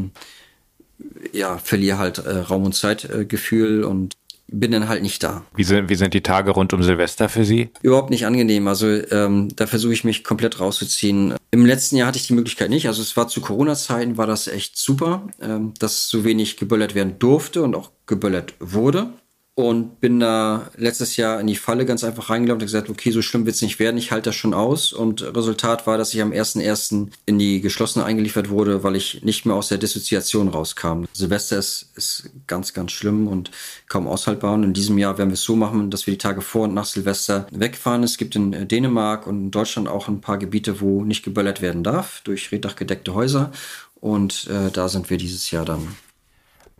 B: ja, verliere halt äh, Raum- und Zeitgefühl und bin dann halt nicht da.
A: Wie sind, wie sind die Tage rund um Silvester für Sie?
B: Überhaupt nicht angenehm. Also ähm, da versuche ich mich komplett rauszuziehen. Im letzten Jahr hatte ich die Möglichkeit nicht. Also es war zu Corona-Zeiten, war das echt super, ähm, dass so wenig geböllert werden durfte und auch geböllert wurde und bin da letztes Jahr in die Falle ganz einfach reingelaufen und gesagt, okay, so schlimm wird's nicht werden, ich halte das schon aus. Und Resultat war, dass ich am 1.1. in die geschlossene eingeliefert wurde, weil ich nicht mehr aus der Dissoziation rauskam. Silvester ist, ist ganz, ganz schlimm und kaum aushaltbar. Und in diesem Jahr werden wir es so machen, dass wir die Tage vor und nach Silvester wegfahren. Es gibt in Dänemark und in Deutschland auch ein paar Gebiete, wo nicht geböllert werden darf, durch reddachgedeckte Häuser. Und äh, da sind wir dieses Jahr dann.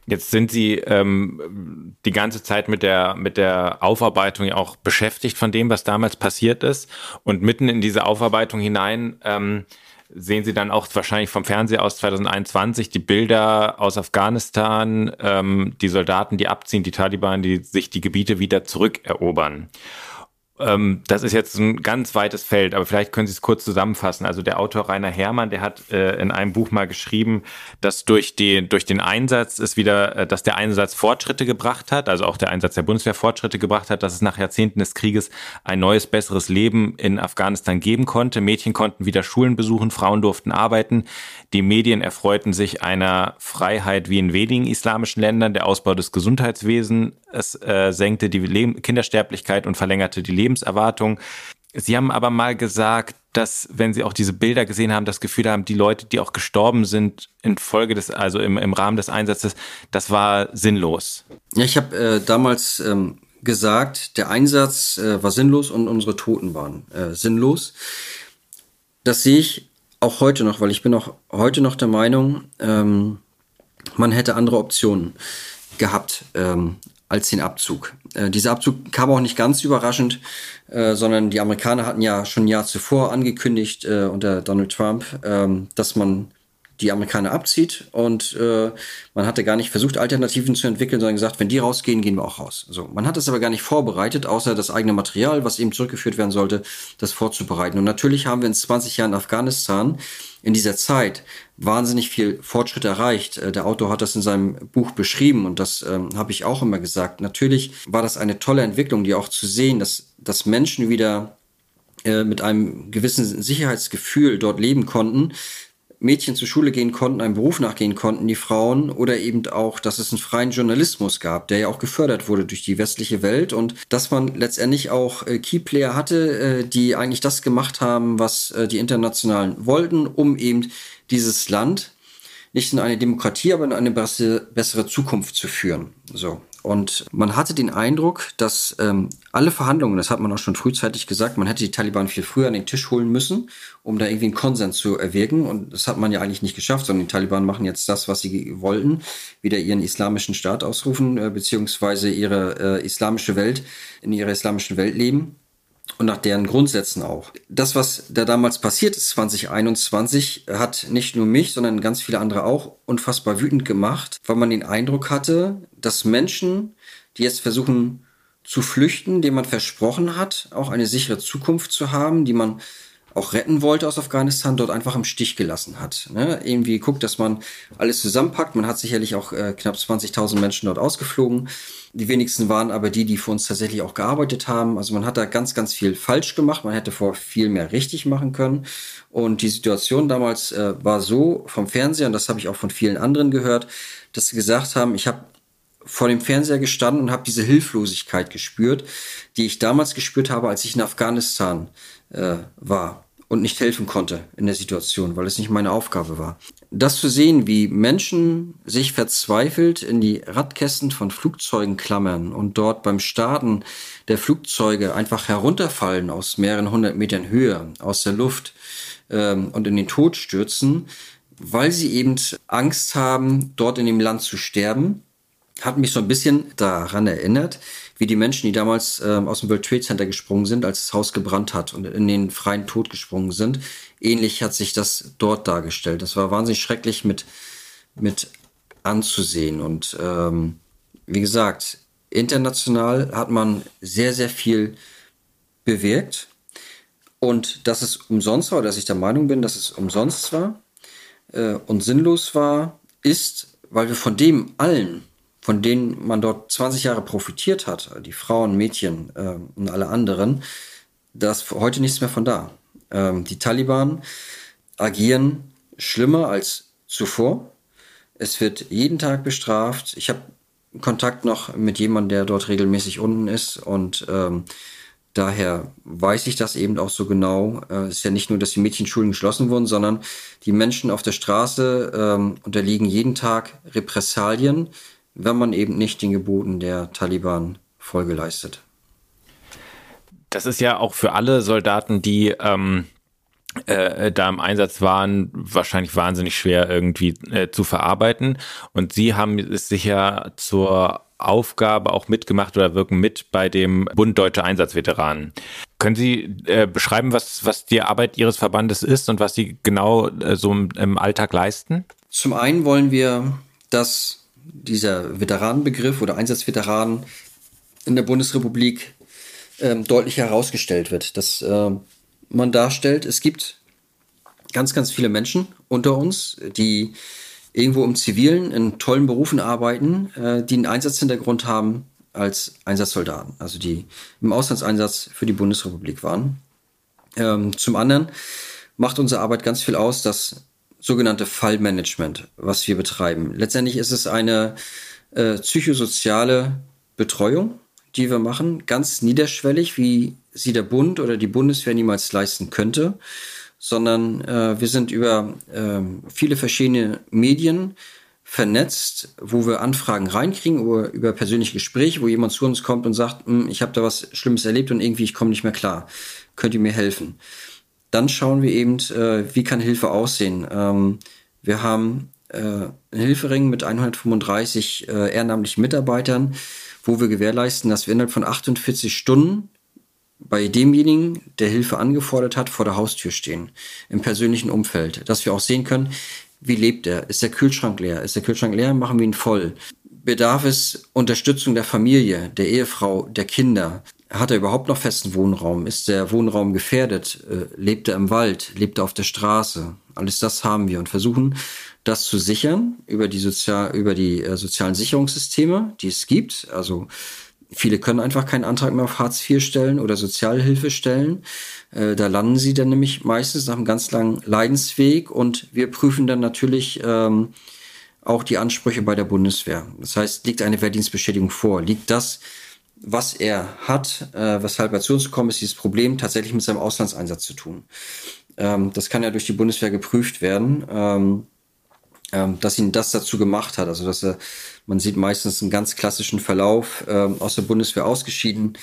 A: Jetzt sind Sie ähm, die ganze Zeit mit der, mit der Aufarbeitung ja auch beschäftigt von dem, was damals passiert ist. Und mitten in diese Aufarbeitung hinein ähm, sehen Sie dann auch wahrscheinlich vom Fernseher aus 2021 die Bilder aus Afghanistan, ähm, die Soldaten, die abziehen, die Taliban, die sich die Gebiete wieder zurückerobern. Ähm, das ist jetzt ein ganz weites Feld, aber vielleicht können Sie es kurz zusammenfassen. Also der Autor Rainer Herrmann, der hat äh, in einem Buch mal geschrieben, dass durch, die, durch den Einsatz es wieder, äh, dass der Einsatz Fortschritte gebracht hat, also auch der Einsatz der Bundeswehr Fortschritte gebracht hat, dass es nach Jahrzehnten des Krieges ein neues, besseres Leben in Afghanistan geben konnte. Mädchen konnten wieder Schulen besuchen, Frauen durften arbeiten. Die Medien erfreuten sich einer Freiheit wie in wenigen islamischen Ländern. Der Ausbau des Gesundheitswesens äh, senkte die Le Kindersterblichkeit und verlängerte die Lebenserwartung. Sie haben aber mal gesagt, dass, wenn Sie auch diese Bilder gesehen haben, das Gefühl haben, die Leute, die auch gestorben sind infolge des, also im, im Rahmen des Einsatzes, das war sinnlos.
B: Ja, ich habe äh, damals ähm, gesagt, der Einsatz äh, war sinnlos und unsere Toten waren äh, sinnlos. Das sehe ich auch heute noch, weil ich bin auch heute noch der Meinung, ähm, man hätte andere Optionen gehabt ähm, als den Abzug. Äh, dieser Abzug kam auch nicht ganz überraschend, äh, sondern die Amerikaner hatten ja schon ein Jahr zuvor angekündigt äh, unter Donald Trump, ähm, dass man die Amerikaner abzieht und äh, man hatte gar nicht versucht, Alternativen zu entwickeln, sondern gesagt, wenn die rausgehen, gehen wir auch raus. So, man hat es aber gar nicht vorbereitet, außer das eigene Material, was eben zurückgeführt werden sollte, das vorzubereiten. Und natürlich haben wir in 20 Jahren Afghanistan in dieser Zeit wahnsinnig viel Fortschritt erreicht. Äh, der Autor hat das in seinem Buch beschrieben und das ähm, habe ich auch immer gesagt. Natürlich war das eine tolle Entwicklung, die auch zu sehen, dass, dass Menschen wieder äh, mit einem gewissen Sicherheitsgefühl dort leben konnten, Mädchen zur Schule gehen konnten, einem Beruf nachgehen konnten, die Frauen, oder eben auch, dass es einen freien Journalismus gab, der ja auch gefördert wurde durch die westliche Welt und dass man letztendlich auch äh, Keyplayer hatte, äh, die eigentlich das gemacht haben, was äh, die Internationalen wollten, um eben dieses Land nicht in eine Demokratie, aber in eine bessere, bessere Zukunft zu führen. So. Und man hatte den Eindruck, dass ähm, alle Verhandlungen, das hat man auch schon frühzeitig gesagt, man hätte die Taliban viel früher an den Tisch holen müssen, um da irgendwie einen Konsens zu erwirken. Und das hat man ja eigentlich nicht geschafft, sondern die Taliban machen jetzt das, was sie wollten, wieder ihren islamischen Staat ausrufen, äh, beziehungsweise ihre äh, islamische Welt, in ihrer islamischen Welt leben und nach deren Grundsätzen auch. Das, was da damals passiert ist, 2021, hat nicht nur mich, sondern ganz viele andere auch unfassbar wütend gemacht, weil man den Eindruck hatte, dass Menschen, die jetzt versuchen zu flüchten, denen man versprochen hat, auch eine sichere Zukunft zu haben, die man auch retten wollte aus Afghanistan, dort einfach im Stich gelassen hat. Ne? Irgendwie guckt, dass man alles zusammenpackt. Man hat sicherlich auch äh, knapp 20.000 Menschen dort ausgeflogen. Die wenigsten waren aber die, die für uns tatsächlich auch gearbeitet haben. Also man hat da ganz, ganz viel falsch gemacht. Man hätte vor viel mehr richtig machen können. Und die Situation damals äh, war so vom Fernseher, und das habe ich auch von vielen anderen gehört, dass sie gesagt haben, ich habe vor dem Fernseher gestanden und habe diese Hilflosigkeit gespürt, die ich damals gespürt habe, als ich in Afghanistan äh, war und nicht helfen konnte in der Situation, weil es nicht meine Aufgabe war. Das zu sehen, wie Menschen sich verzweifelt in die Radkästen von Flugzeugen klammern und dort beim Starten der Flugzeuge einfach herunterfallen aus mehreren hundert Metern Höhe, aus der Luft ähm, und in den Tod stürzen, weil sie eben Angst haben, dort in dem Land zu sterben, hat mich so ein bisschen daran erinnert, wie die Menschen, die damals äh, aus dem World Trade Center gesprungen sind, als das Haus gebrannt hat und in den freien Tod gesprungen sind. Ähnlich hat sich das dort dargestellt. Das war wahnsinnig schrecklich mit, mit anzusehen. Und ähm, wie gesagt, international hat man sehr, sehr viel bewirkt. Und dass es umsonst war, dass ich der Meinung bin, dass es umsonst war äh, und sinnlos war, ist, weil wir von dem allen von denen man dort 20 Jahre profitiert hat, die Frauen, Mädchen äh, und alle anderen, da ist heute nichts mehr von da. Ähm, die Taliban agieren schlimmer als zuvor. Es wird jeden Tag bestraft. Ich habe Kontakt noch mit jemandem, der dort regelmäßig unten ist und ähm, daher weiß ich das eben auch so genau. Äh, es ist ja nicht nur, dass die Mädchenschulen geschlossen wurden, sondern die Menschen auf der Straße ähm, unterliegen jeden Tag Repressalien, wenn man eben nicht den Geboten der Taliban Folge leistet.
A: Das ist ja auch für alle Soldaten, die ähm, äh, da im Einsatz waren, wahrscheinlich wahnsinnig schwer irgendwie äh, zu verarbeiten. Und Sie haben es sicher zur Aufgabe auch mitgemacht oder wirken mit bei dem Bund Deutsche Einsatzveteranen. Können Sie äh, beschreiben, was, was die Arbeit Ihres Verbandes ist und was Sie genau äh, so im, im Alltag leisten?
B: Zum einen wollen wir, dass dieser Veteranenbegriff oder Einsatzveteranen in der Bundesrepublik ähm, deutlich herausgestellt wird. Dass äh, man darstellt, es gibt ganz, ganz viele Menschen unter uns, die irgendwo im Zivilen in tollen Berufen arbeiten, äh, die einen Einsatzhintergrund haben als Einsatzsoldaten, also die im Auslandseinsatz für die Bundesrepublik waren. Ähm, zum anderen macht unsere Arbeit ganz viel aus, dass sogenannte Fallmanagement, was wir betreiben. Letztendlich ist es eine äh, psychosoziale Betreuung, die wir machen, ganz niederschwellig, wie sie der Bund oder die Bundeswehr niemals leisten könnte, sondern äh, wir sind über äh, viele verschiedene Medien vernetzt, wo wir Anfragen reinkriegen über, über persönliche Gespräche, wo jemand zu uns kommt und sagt, hm, ich habe da was Schlimmes erlebt und irgendwie ich komme nicht mehr klar. Könnt ihr mir helfen? Dann schauen wir eben, äh, wie kann Hilfe aussehen. Ähm, wir haben äh, einen Hilfering mit 135 äh, ehrenamtlichen Mitarbeitern, wo wir gewährleisten, dass wir innerhalb von 48 Stunden bei demjenigen, der Hilfe angefordert hat, vor der Haustür stehen, im persönlichen Umfeld, dass wir auch sehen können, wie lebt er? Ist der Kühlschrank leer? Ist der Kühlschrank leer? Machen wir ihn voll. Bedarf es Unterstützung der Familie, der Ehefrau, der Kinder? Hat er überhaupt noch festen Wohnraum? Ist der Wohnraum gefährdet? Äh, lebt er im Wald? Lebt er auf der Straße? Alles das haben wir und versuchen, das zu sichern über die, Sozial über die äh, sozialen Sicherungssysteme, die es gibt. Also viele können einfach keinen Antrag mehr auf Hartz IV stellen oder Sozialhilfe stellen. Äh, da landen sie dann nämlich meistens nach einem ganz langen Leidensweg und wir prüfen dann natürlich ähm, auch die Ansprüche bei der Bundeswehr. Das heißt, liegt eine Wehrdienstbeschädigung vor? Liegt das was er hat, äh, weshalb er zu uns gekommen ist, dieses Problem tatsächlich mit seinem Auslandseinsatz zu tun. Ähm, das kann ja durch die Bundeswehr geprüft werden. Ähm, ähm, dass ihn das dazu gemacht hat. Also dass er, man sieht meistens einen ganz klassischen Verlauf, ähm, aus der Bundeswehr ausgeschieden,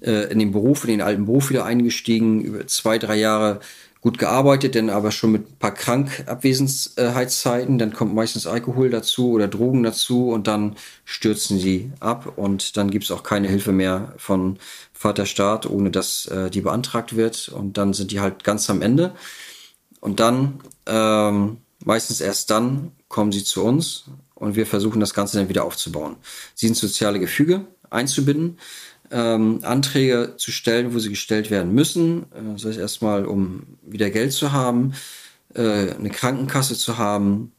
B: äh, in den Beruf, in den alten Beruf wieder eingestiegen, über zwei, drei Jahre gut gearbeitet, denn aber schon mit ein paar Krankabwesenheitszeiten. Dann kommt meistens Alkohol dazu oder Drogen dazu und dann stürzen sie ab und dann gibt es auch keine Hilfe mehr von Vaterstaat, ohne dass äh, die beantragt wird. Und dann sind die halt ganz am Ende. Und dann, ähm, meistens erst dann, kommen sie zu uns und wir versuchen das Ganze dann wieder aufzubauen. Sie sind soziale Gefüge einzubinden ähm, Anträge zu stellen, wo sie gestellt werden müssen. Äh, das heißt erstmal, um wieder Geld zu haben, äh, eine Krankenkasse zu haben,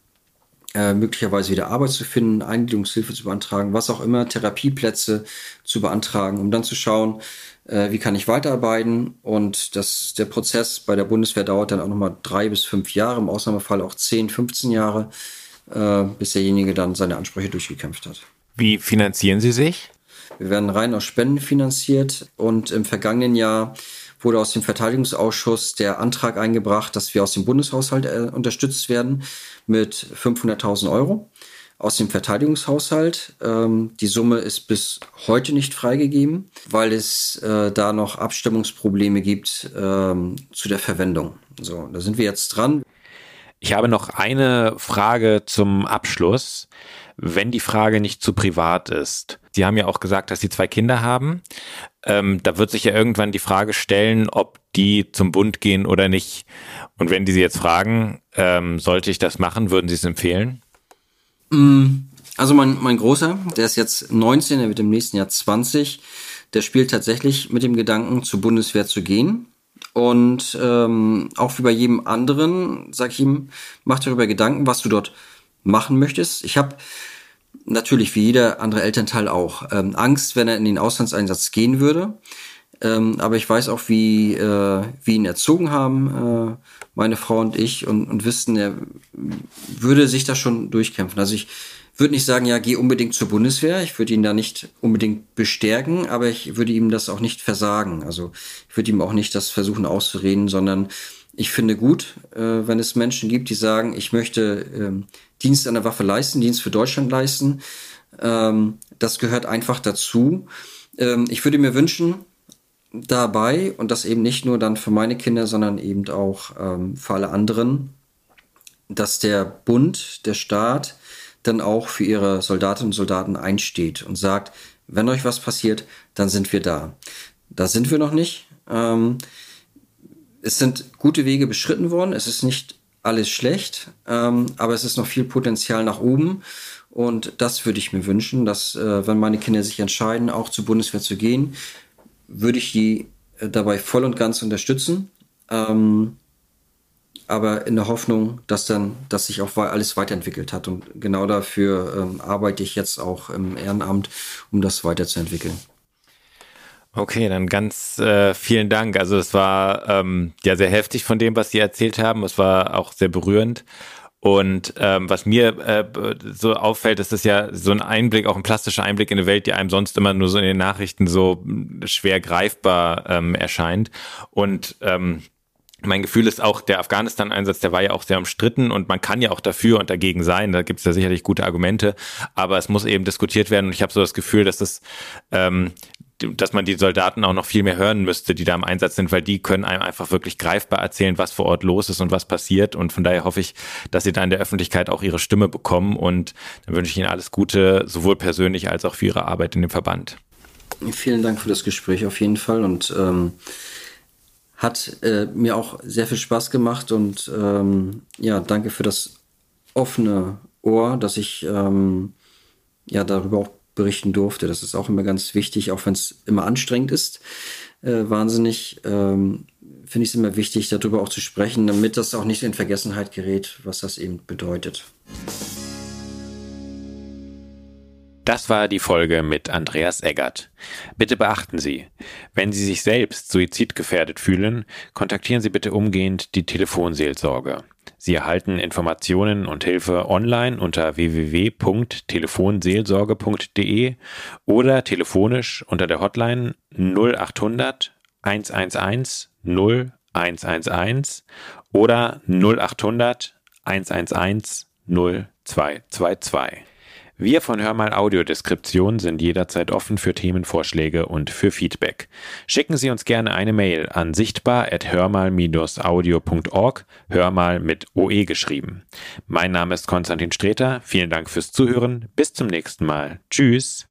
B: äh, möglicherweise wieder Arbeit zu finden, Eingliederungshilfe zu beantragen, was auch immer, Therapieplätze zu beantragen, um dann zu schauen, äh, wie kann ich weiterarbeiten. Und das, der Prozess bei der Bundeswehr dauert dann auch nochmal drei bis fünf Jahre, im Ausnahmefall auch 10, 15 Jahre, äh, bis derjenige dann seine Ansprüche durchgekämpft hat.
A: Wie finanzieren Sie sich?
B: Wir werden rein aus Spenden finanziert und im vergangenen Jahr wurde aus dem Verteidigungsausschuss der Antrag eingebracht, dass wir aus dem Bundeshaushalt äh, unterstützt werden mit 500.000 Euro aus dem Verteidigungshaushalt. Ähm, die Summe ist bis heute nicht freigegeben, weil es äh, da noch Abstimmungsprobleme gibt ähm, zu der Verwendung. So, da sind wir jetzt dran.
A: Ich habe noch eine Frage zum Abschluss wenn die Frage nicht zu privat ist. Sie haben ja auch gesagt, dass Sie zwei Kinder haben. Ähm, da wird sich ja irgendwann die Frage stellen, ob die zum Bund gehen oder nicht. Und wenn die Sie jetzt fragen, ähm, sollte ich das machen, würden Sie es empfehlen?
B: Mm, also mein, mein Großer, der ist jetzt 19, der wird im nächsten Jahr 20, der spielt tatsächlich mit dem Gedanken, zur Bundeswehr zu gehen. Und ähm, auch wie bei jedem anderen, sag ich ihm, mach darüber Gedanken, was du dort machen möchtest. Ich habe natürlich wie jeder andere Elternteil auch ähm, Angst, wenn er in den Auslandseinsatz gehen würde. Ähm, aber ich weiß auch, wie äh, wir ihn erzogen haben, äh, meine Frau und ich, und, und wissen, er würde sich da schon durchkämpfen. Also ich würde nicht sagen, ja, geh unbedingt zur Bundeswehr. Ich würde ihn da nicht unbedingt bestärken, aber ich würde ihm das auch nicht versagen. Also ich würde ihm auch nicht das versuchen auszureden, sondern ich finde gut, äh, wenn es Menschen gibt, die sagen, ich möchte ähm, Dienst an der Waffe leisten, Dienst für Deutschland leisten. Ähm, das gehört einfach dazu. Ähm, ich würde mir wünschen, dabei, und das eben nicht nur dann für meine Kinder, sondern eben auch ähm, für alle anderen, dass der Bund, der Staat, dann auch für ihre Soldatinnen und Soldaten einsteht und sagt, wenn euch was passiert, dann sind wir da. Da sind wir noch nicht. Ähm, es sind gute Wege beschritten worden. Es ist nicht alles schlecht, ähm, aber es ist noch viel Potenzial nach oben. Und das würde ich mir wünschen, dass, äh, wenn meine Kinder sich entscheiden, auch zur Bundeswehr zu gehen, würde ich die äh, dabei voll und ganz unterstützen. Ähm, aber in der Hoffnung, dass dann, dass sich auch alles weiterentwickelt hat. Und genau dafür ähm, arbeite ich jetzt auch im Ehrenamt, um das weiterzuentwickeln.
A: Okay, dann ganz äh, vielen Dank. Also es war ähm, ja sehr heftig von dem, was Sie erzählt haben. Es war auch sehr berührend. Und ähm, was mir äh, so auffällt, ist das ja so ein Einblick, auch ein plastischer Einblick in eine Welt, die einem sonst immer nur so in den Nachrichten so schwer greifbar ähm, erscheint. Und ähm, mein Gefühl ist auch, der Afghanistan-Einsatz, der war ja auch sehr umstritten und man kann ja auch dafür und dagegen sein. Da gibt es ja sicherlich gute Argumente, aber es muss eben diskutiert werden und ich habe so das Gefühl, dass das ähm, dass man die Soldaten auch noch viel mehr hören müsste, die da im Einsatz sind, weil die können einem einfach wirklich greifbar erzählen, was vor Ort los ist und was passiert. Und von daher hoffe ich, dass sie da in der Öffentlichkeit auch ihre Stimme bekommen. Und dann wünsche ich Ihnen alles Gute, sowohl persönlich als auch für Ihre Arbeit in dem Verband.
B: Vielen Dank für das Gespräch auf jeden Fall und ähm, hat äh, mir auch sehr viel Spaß gemacht und ähm, ja, danke für das offene Ohr, dass ich ähm, ja darüber auch berichten durfte. Das ist auch immer ganz wichtig, auch wenn es immer anstrengend ist. Äh, wahnsinnig ähm, finde ich es immer wichtig, darüber auch zu sprechen, damit das auch nicht in Vergessenheit gerät, was das eben bedeutet.
A: Das war die Folge mit Andreas Eggert. Bitte beachten Sie, wenn Sie sich selbst suizidgefährdet fühlen, kontaktieren Sie bitte umgehend die Telefonseelsorge. Sie erhalten Informationen und Hilfe online unter www.telefonseelsorge.de oder telefonisch unter der Hotline 0800 111 0111 oder 0800 111
C: 0222. Wir von Hörmal Audiodeskription sind jederzeit offen für Themenvorschläge und für Feedback. Schicken Sie uns gerne eine Mail an sichtbar.hörmal-audio.org, Hörmal mit OE geschrieben. Mein Name ist Konstantin Streter, vielen Dank fürs Zuhören, bis zum nächsten Mal. Tschüss.